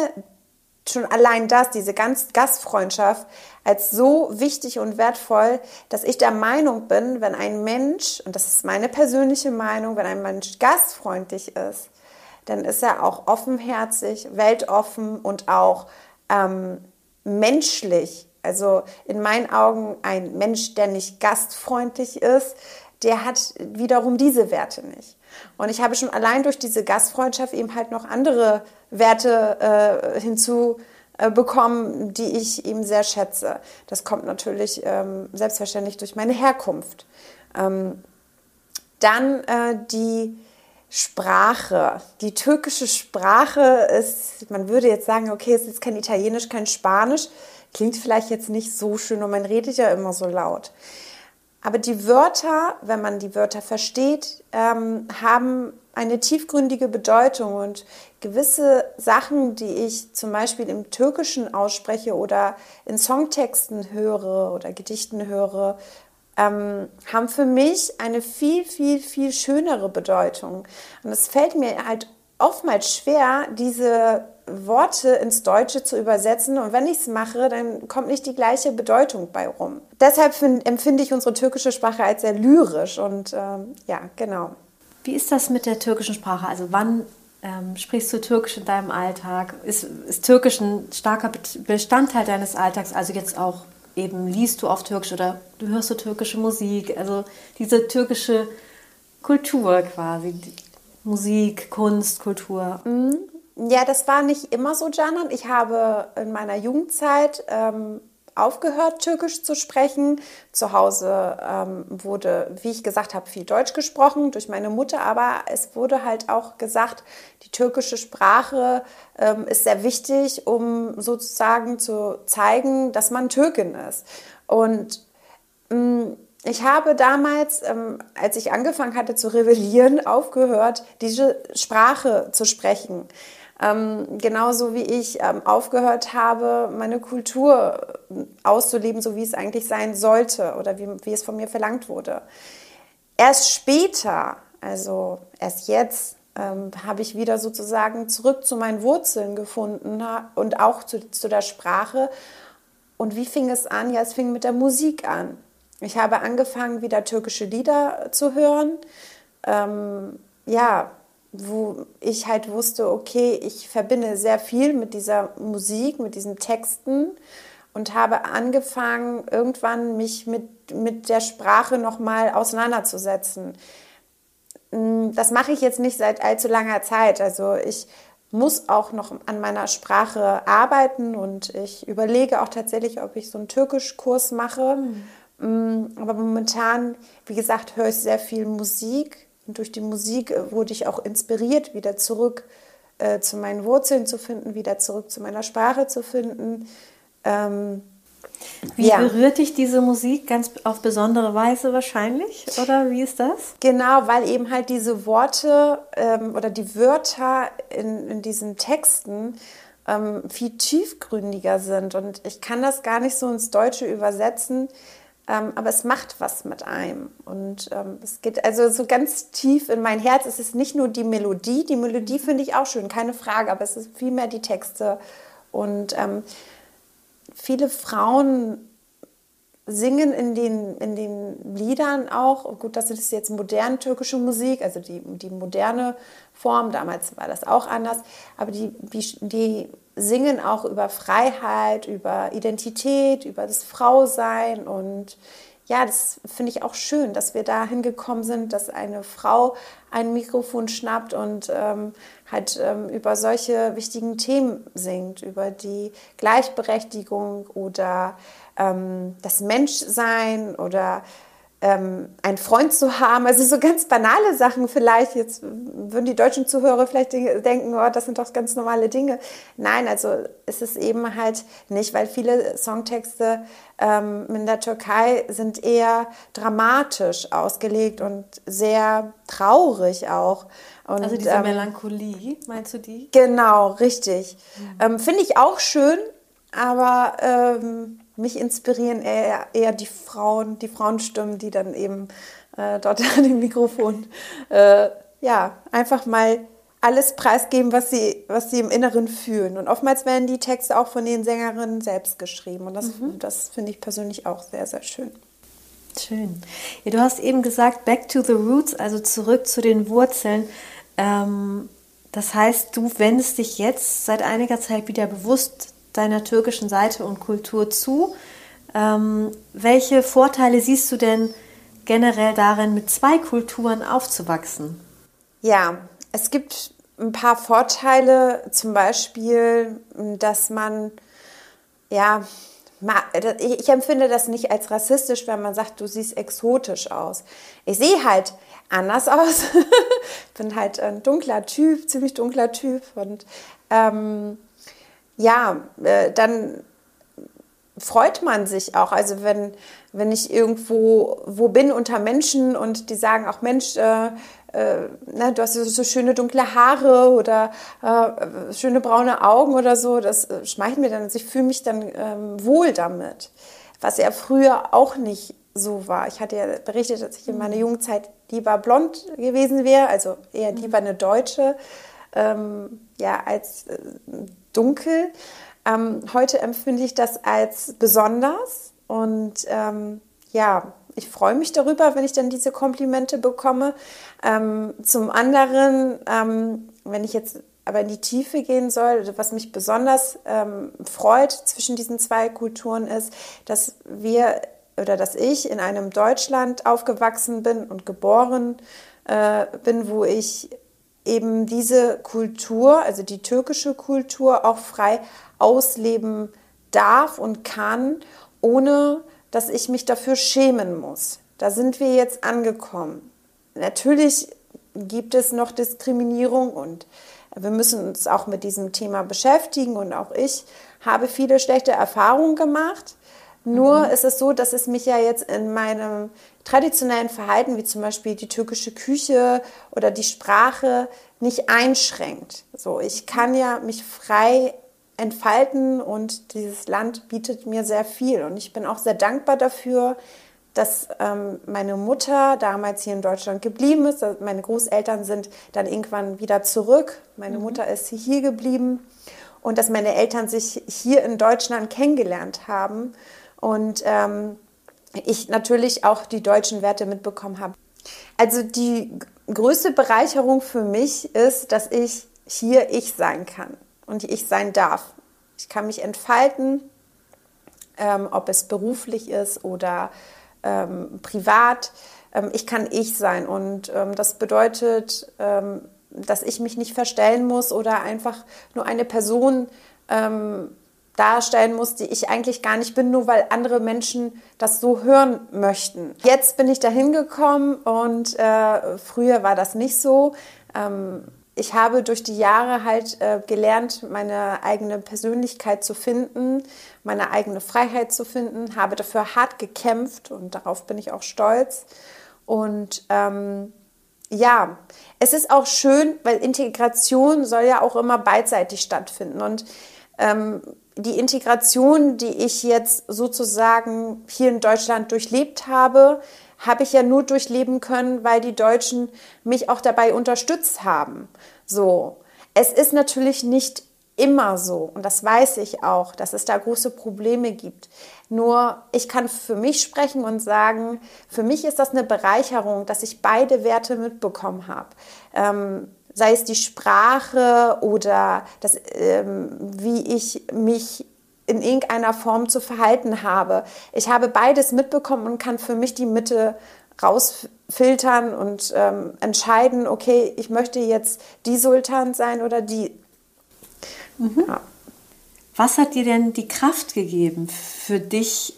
schon allein das, diese ganz Gastfreundschaft, als so wichtig und wertvoll, dass ich der Meinung bin, wenn ein Mensch, und das ist meine persönliche Meinung, wenn ein Mensch gastfreundlich ist, dann ist er auch offenherzig, weltoffen und auch ähm, menschlich. Also in meinen Augen ein Mensch, der nicht gastfreundlich ist, der hat wiederum diese Werte nicht. Und ich habe schon allein durch diese Gastfreundschaft eben halt noch andere Werte äh, hinzu äh, bekommen, die ich eben sehr schätze. Das kommt natürlich ähm, selbstverständlich durch meine Herkunft. Ähm, dann äh, die Sprache. Die türkische Sprache ist, man würde jetzt sagen, okay, es ist kein Italienisch, kein Spanisch. Klingt vielleicht jetzt nicht so schön und man redet ja immer so laut. Aber die Wörter, wenn man die Wörter versteht, ähm, haben eine tiefgründige Bedeutung und gewisse Sachen, die ich zum Beispiel im Türkischen ausspreche oder in Songtexten höre oder Gedichten höre, ähm, haben für mich eine viel, viel, viel schönere Bedeutung. Und es fällt mir halt oftmals schwer, diese Worte ins Deutsche zu übersetzen. Und wenn ich es mache, dann kommt nicht die gleiche Bedeutung bei rum. Deshalb find, empfinde ich unsere türkische Sprache als sehr lyrisch. Und ähm, ja, genau. Wie ist das mit der türkischen Sprache? Also wann ähm, sprichst du Türkisch in deinem Alltag? Ist, ist Türkisch ein starker Bestandteil deines Alltags? Also jetzt auch eben liest du auf Türkisch oder du hörst du türkische Musik, also diese türkische Kultur quasi, Musik, Kunst, Kultur. Mhm. Ja, das war nicht immer so, Janan. Ich habe in meiner Jugendzeit ähm, aufgehört, Türkisch zu sprechen. Zu Hause ähm, wurde, wie ich gesagt habe, viel Deutsch gesprochen durch meine Mutter, aber es wurde halt auch gesagt, die türkische Sprache ähm, ist sehr wichtig, um sozusagen zu zeigen, dass man Türkin ist. Und mh, mm, ich habe damals, ähm, als ich angefangen hatte zu rebellieren, aufgehört, diese Sprache zu sprechen. Ähm, genauso wie ich ähm, aufgehört habe, meine Kultur äh, auszuleben, so wie es eigentlich sein sollte oder wie, wie es von mir verlangt wurde. Erst später, also erst jetzt, ähm, habe ich wieder sozusagen zurück zu meinen Wurzeln gefunden und auch zu, zu der Sprache. Und wie fing es an? Ja, es fing mit der Musik an. Ich habe angefangen, wieder türkische Lieder zu hören. Ähm, ja, wo ich halt wusste, okay, ich verbinde sehr viel mit dieser Musik, mit diesen Texten und habe angefangen, irgendwann mich mit, mit der Sprache nochmal auseinanderzusetzen. Mm, das mache ich jetzt nicht seit allzu langer Zeit. Also ich muss auch noch an meiner Sprache arbeiten und ich überlege auch tatsächlich, ob ich so einen Türkischkurs mache. Mhm. Aber momentan, wie gesagt, höre ich sehr viel Musik und durch die Musik äh, wurde ich auch inspiriert, wieder zurück äh, zu meinen Wurzeln zu finden, wieder zurück zu meiner Sprache zu finden. Ähm, wie ja. berührt dich diese Musik ganz auf besondere Weise wahrscheinlich? Oder wie ist das? Genau, weil eben halt diese Worte ähm, oder die Wörter in, in diesen Texten ähm, viel tiefgründiger sind. Und ich kann das gar nicht so ins Deutsche übersetzen. Ähm, aber es macht was mit einem. Und ähm, es geht also so ganz tief in mein Herz. Es ist nicht nur die Melodie, die Melodie finde ich auch schön, keine Frage, aber es ist vielmehr die Texte. Und ähm, viele Frauen singen in den, in den Liedern auch, gut, das ist jetzt moderne türkische Musik, also die, die moderne Form, damals war das auch anders, aber die, die, die singen auch über Freiheit, über Identität, über das Frausein. Und ja, das finde ich auch schön, dass wir da hingekommen sind, dass eine Frau ein Mikrofon schnappt und ähm, halt ähm, über solche wichtigen Themen singt, über die Gleichberechtigung oder ähm, das Menschsein oder ähm, einen Freund zu haben. Also so ganz banale Sachen vielleicht. Jetzt würden die deutschen Zuhörer vielleicht denken, oh, das sind doch ganz normale Dinge. Nein, also ist es eben halt nicht, weil viele Songtexte ähm, in der Türkei sind eher dramatisch ausgelegt und sehr traurig auch. Und, also diese ähm, Melancholie, meinst du die? Genau, richtig. Mhm. Ähm, Finde ich auch schön, aber ähm, mich inspirieren eher, eher die Frauen, die Frauenstimmen, die dann eben äh, dort [LAUGHS] an dem Mikrofon äh, ja einfach mal alles preisgeben, was sie, was sie im Inneren fühlen. Und oftmals werden die Texte auch von den Sängerinnen selbst geschrieben. Und das, mhm. das finde ich persönlich auch sehr, sehr schön. Schön. Ja, du hast eben gesagt, back to the roots, also zurück zu den Wurzeln. Ähm, das heißt, du wendest dich jetzt seit einiger Zeit wieder bewusst deiner türkischen Seite und Kultur zu. Ähm, welche Vorteile siehst du denn generell darin, mit zwei Kulturen aufzuwachsen? Ja, es gibt ein paar Vorteile, zum Beispiel, dass man, ja, ich empfinde das nicht als rassistisch, wenn man sagt, du siehst exotisch aus. Ich sehe halt anders aus. [LAUGHS] bin halt ein dunkler Typ, ziemlich dunkler Typ und ähm, ja, äh, dann freut man sich auch. Also wenn, wenn ich irgendwo wo bin unter Menschen und die sagen auch, Mensch, äh, äh, ne, du hast so schöne dunkle Haare oder äh, schöne braune Augen oder so, das äh, schmeichelt mir dann. Also ich fühle mich dann ähm, wohl damit. Was ja früher auch nicht so war. Ich hatte ja berichtet, dass ich in meiner Jugendzeit lieber blond gewesen wäre, also eher lieber eine Deutsche, ähm, ja, als äh, dunkel. Ähm, heute empfinde ich das als besonders und ähm, ja, ich freue mich darüber, wenn ich dann diese Komplimente bekomme. Ähm, zum anderen, ähm, wenn ich jetzt aber in die Tiefe gehen soll, was mich besonders ähm, freut zwischen diesen zwei Kulturen ist, dass wir oder dass ich in einem Deutschland aufgewachsen bin und geboren äh, bin, wo ich eben diese Kultur, also die türkische Kultur, auch frei ausleben darf und kann, ohne dass ich mich dafür schämen muss. Da sind wir jetzt angekommen. Natürlich gibt es noch Diskriminierung und wir müssen uns auch mit diesem Thema beschäftigen und auch ich habe viele schlechte Erfahrungen gemacht. Nur mhm. ist es so, dass es mich ja jetzt in meinem traditionellen Verhalten, wie zum Beispiel die türkische Küche oder die Sprache, nicht einschränkt. So, ich kann ja mich frei entfalten und dieses Land bietet mir sehr viel. Und ich bin auch sehr dankbar dafür, dass ähm, meine Mutter damals hier in Deutschland geblieben ist. Meine Großeltern sind dann irgendwann wieder zurück. Meine mhm. Mutter ist hier geblieben und dass meine Eltern sich hier in Deutschland kennengelernt haben und ähm, ich natürlich auch die deutschen Werte mitbekommen habe. Also die größte Bereicherung für mich ist, dass ich hier ich sein kann und ich sein darf. Ich kann mich entfalten, ähm, ob es beruflich ist oder ähm, privat. Ähm, ich kann ich sein und ähm, das bedeutet, ähm, dass ich mich nicht verstellen muss oder einfach nur eine Person ähm, darstellen muss, die ich eigentlich gar nicht bin, nur weil andere Menschen das so hören möchten. Jetzt bin ich dahin gekommen und äh, früher war das nicht so. Ähm, ich habe durch die Jahre halt äh, gelernt, meine eigene Persönlichkeit zu finden, meine eigene Freiheit zu finden, habe dafür hart gekämpft und darauf bin ich auch stolz. Und ähm, ja, es ist auch schön, weil Integration soll ja auch immer beidseitig stattfinden. Und ähm, die Integration, die ich jetzt sozusagen hier in Deutschland durchlebt habe, habe ich ja nur durchleben können, weil die Deutschen mich auch dabei unterstützt haben. So. Es ist natürlich nicht immer so und das weiß ich auch, dass es da große Probleme gibt. Nur ich kann für mich sprechen und sagen, für mich ist das eine Bereicherung, dass ich beide Werte mitbekommen habe. Ähm, sei es die Sprache oder das, ähm, wie ich mich in irgendeiner Form zu verhalten habe. Ich habe beides mitbekommen und kann für mich die Mitte rausfiltern und ähm, entscheiden, okay, ich möchte jetzt die Sultan sein oder die. Mhm. Ja. Was hat dir denn die Kraft gegeben, für dich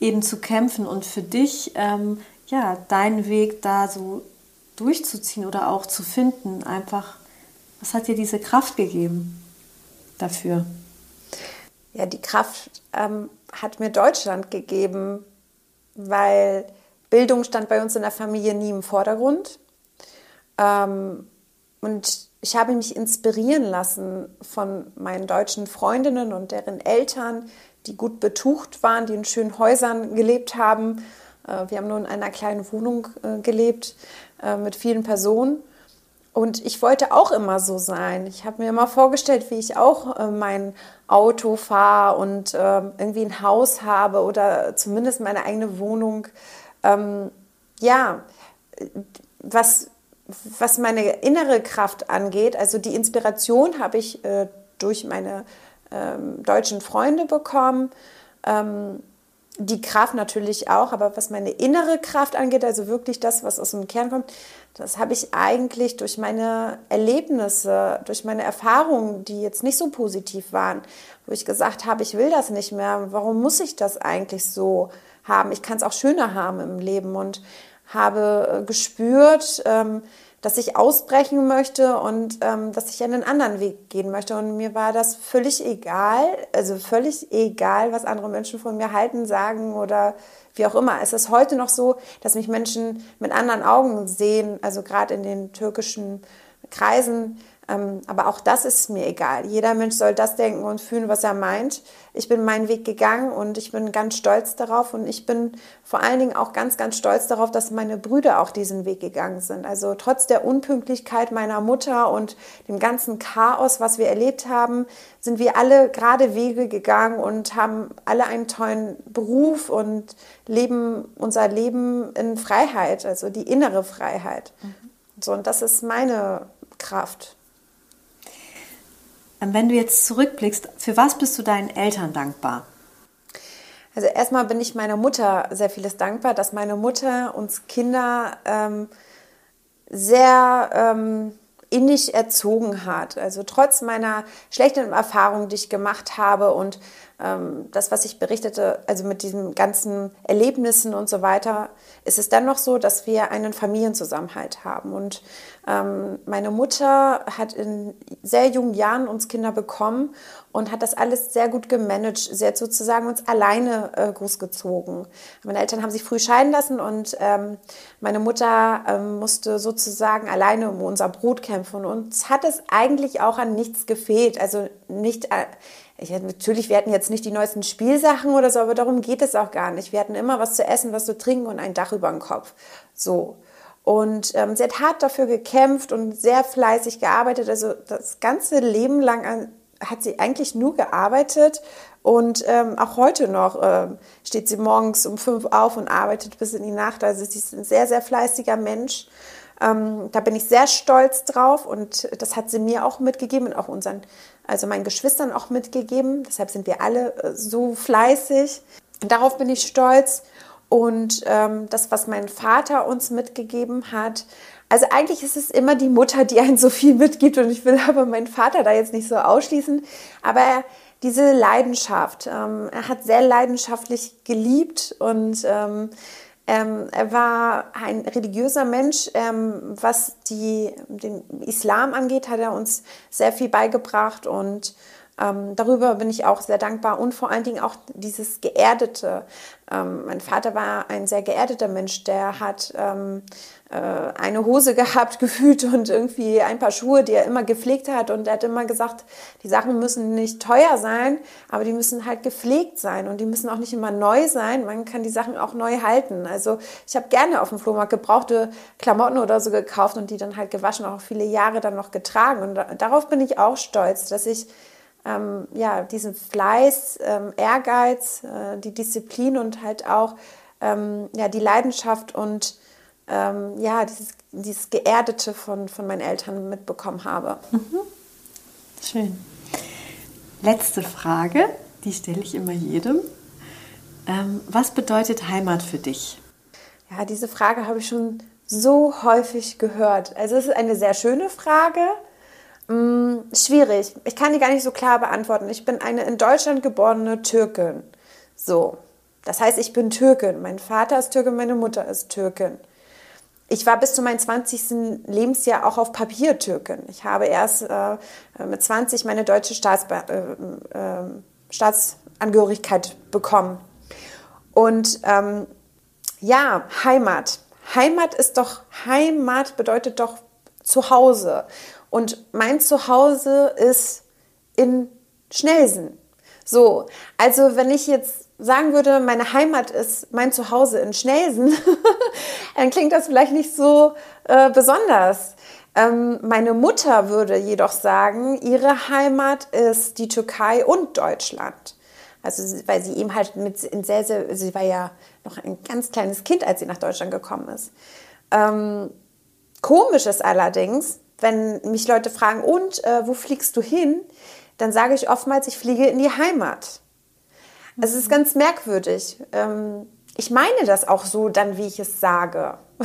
eben zu kämpfen und für dich ähm, ja, deinen Weg da so durchzuziehen oder auch zu finden? Einfach, was hat dir diese Kraft gegeben dafür? Ja, die Kraft ähm, hat mir Deutschland gegeben, weil Bildung stand bei uns in der Familie nie im Vordergrund. Ähm, und ich habe mich inspirieren lassen von meinen deutschen Freundinnen und deren Eltern, die gut betucht waren, die in schönen Häusern gelebt haben. Äh, wir haben nur in einer kleinen Wohnung äh, gelebt äh, mit vielen Personen. Und ich wollte auch immer so sein. Ich habe mir immer vorgestellt, wie ich auch mein Auto fahre und irgendwie ein Haus habe oder zumindest meine eigene Wohnung. Ähm, ja, was, was meine innere Kraft angeht, also die Inspiration habe ich durch meine ähm, deutschen Freunde bekommen. Ähm, die Kraft natürlich auch, aber was meine innere Kraft angeht, also wirklich das, was aus dem Kern kommt, das habe ich eigentlich durch meine Erlebnisse, durch meine Erfahrungen, die jetzt nicht so positiv waren, wo ich gesagt habe, ich will das nicht mehr. Warum muss ich das eigentlich so haben? Ich kann es auch schöner haben im Leben und habe äh, gespürt, ähm, dass ich ausbrechen möchte und ähm, dass ich einen anderen Weg gehen möchte. Und mir war das völlig egal, also völlig egal, was andere Menschen von mir halten, sagen oder wie auch immer. Es ist heute noch so, dass mich Menschen mit anderen Augen sehen, also gerade in den türkischen Kreisen aber auch das ist mir egal. Jeder Mensch soll das denken und fühlen, was er meint. Ich bin meinen Weg gegangen und ich bin ganz stolz darauf und ich bin vor allen Dingen auch ganz, ganz stolz darauf, dass meine Brüder auch diesen Weg gegangen sind. Also trotz der Unpünktlichkeit meiner Mutter und dem ganzen Chaos, was wir erlebt haben, sind wir alle gerade Wege gegangen und haben alle einen tollen Beruf und leben unser Leben in Freiheit, also die innere Freiheit. Mhm. So, und das ist meine Kraft. Wenn du jetzt zurückblickst, für was bist du deinen Eltern dankbar? Also erstmal bin ich meiner Mutter sehr vieles dankbar, dass meine Mutter uns Kinder ähm, sehr ähm, innig erzogen hat. Also trotz meiner schlechten Erfahrungen, die ich gemacht habe und ähm, das, was ich berichtete, also mit diesen ganzen Erlebnissen und so weiter, ist es dann noch so, dass wir einen Familienzusammenhalt haben. Und ähm, meine Mutter hat in sehr jungen Jahren uns Kinder bekommen und hat das alles sehr gut gemanagt. Sie hat sozusagen uns alleine äh, großgezogen. Meine Eltern haben sich früh scheiden lassen und ähm, meine Mutter ähm, musste sozusagen alleine um unser Brot kämpfen. Und uns hat es eigentlich auch an nichts gefehlt. Also nicht, äh, ich, natürlich, wir hatten jetzt nicht die neuesten Spielsachen oder so, aber darum geht es auch gar nicht. Wir hatten immer was zu essen, was zu trinken und ein Dach über dem Kopf. So. Und ähm, sie hat hart dafür gekämpft und sehr fleißig gearbeitet. Also das ganze Leben lang an, hat sie eigentlich nur gearbeitet. Und ähm, auch heute noch ähm, steht sie morgens um fünf auf und arbeitet bis in die Nacht. Also sie ist ein sehr, sehr fleißiger Mensch. Ähm, da bin ich sehr stolz drauf und das hat sie mir auch mitgegeben und auch unseren, also meinen Geschwistern auch mitgegeben. Deshalb sind wir alle äh, so fleißig. Darauf bin ich stolz. Und ähm, das, was mein Vater uns mitgegeben hat, also eigentlich ist es immer die Mutter, die einen so viel mitgibt und ich will aber meinen Vater da jetzt nicht so ausschließen, aber diese Leidenschaft, ähm, er hat sehr leidenschaftlich geliebt und ähm, ähm, er war ein religiöser Mensch. Ähm, was die, den Islam angeht, hat er uns sehr viel beigebracht und ähm, darüber bin ich auch sehr dankbar und vor allen Dingen auch dieses Geerdete. Ähm, mein Vater war ein sehr geerdeter Mensch, der hat ähm, äh, eine Hose [LAUGHS] gehabt, gefühlt und irgendwie ein paar Schuhe, die er immer gepflegt hat und er hat immer gesagt, die Sachen müssen nicht teuer sein, aber die müssen halt gepflegt sein und die müssen auch nicht immer neu sein. Man kann die Sachen auch neu halten. Also ich habe gerne auf dem Flohmarkt gebrauchte Klamotten oder so gekauft und die dann halt gewaschen, auch viele Jahre dann noch getragen und darauf bin ich auch stolz, dass ich ähm, ja, diesen Fleiß, ähm, Ehrgeiz, äh, die Disziplin und halt auch ähm, ja, die Leidenschaft und ähm, ja, dieses, dieses Geerdete von, von meinen Eltern mitbekommen habe. Mhm. Schön. Letzte Frage, die stelle ich immer jedem. Ähm, was bedeutet Heimat für dich? Ja, diese Frage habe ich schon so häufig gehört. Also es ist eine sehr schöne Frage. Hm, schwierig. Ich kann die gar nicht so klar beantworten. Ich bin eine in Deutschland geborene Türkin. So. Das heißt, ich bin Türkin. Mein Vater ist Türkin, meine Mutter ist Türkin. Ich war bis zu meinem 20. Lebensjahr auch auf Papier Türkin. Ich habe erst äh, mit 20 meine deutsche Staatsbe äh, äh, Staatsangehörigkeit bekommen. Und ähm, ja, Heimat. Heimat ist doch, Heimat bedeutet doch Zuhause. Und mein Zuhause ist in Schnelsen. So, also wenn ich jetzt sagen würde, meine Heimat ist mein Zuhause in Schnelsen, [LAUGHS] dann klingt das vielleicht nicht so äh, besonders. Ähm, meine Mutter würde jedoch sagen, ihre Heimat ist die Türkei und Deutschland. Also weil sie eben halt mit in sehr, sehr, sie war ja noch ein ganz kleines Kind, als sie nach Deutschland gekommen ist. Ähm, komisch ist allerdings, wenn mich Leute fragen, und äh, wo fliegst du hin? Dann sage ich oftmals, ich fliege in die Heimat. Es ist ganz merkwürdig. Ähm, ich meine das auch so dann, wie ich es sage. [LAUGHS]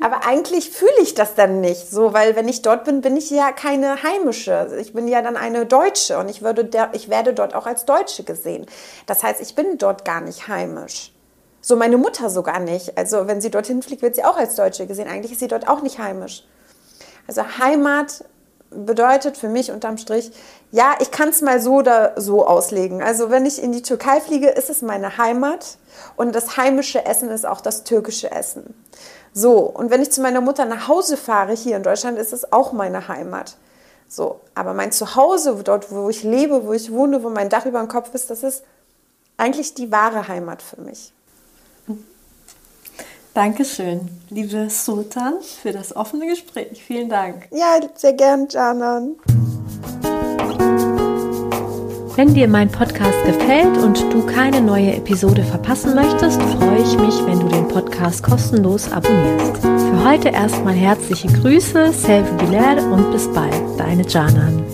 Aber eigentlich fühle ich das dann nicht so, weil wenn ich dort bin, bin ich ja keine heimische. Ich bin ja dann eine Deutsche und ich, würde der, ich werde dort auch als Deutsche gesehen. Das heißt, ich bin dort gar nicht heimisch. So meine Mutter sogar nicht. Also wenn sie dorthin fliegt, wird sie auch als Deutsche gesehen. Eigentlich ist sie dort auch nicht heimisch. Also Heimat bedeutet für mich unterm Strich, ja, ich kann es mal so oder so auslegen. Also wenn ich in die Türkei fliege, ist es meine Heimat und das heimische Essen ist auch das türkische Essen. So, und wenn ich zu meiner Mutter nach Hause fahre hier in Deutschland, ist es auch meine Heimat. So, aber mein Zuhause, dort, wo ich lebe, wo ich wohne, wo mein Dach über dem Kopf ist, das ist eigentlich die wahre Heimat für mich. Dankeschön, liebe Sultan, für das offene Gespräch. Vielen Dank. Ja, sehr gern, Janan. Wenn dir mein Podcast gefällt und du keine neue Episode verpassen möchtest, freue ich mich, wenn du den Podcast kostenlos abonnierst. Für heute erstmal herzliche Grüße, Selvi Bilal und bis bald, deine Janan.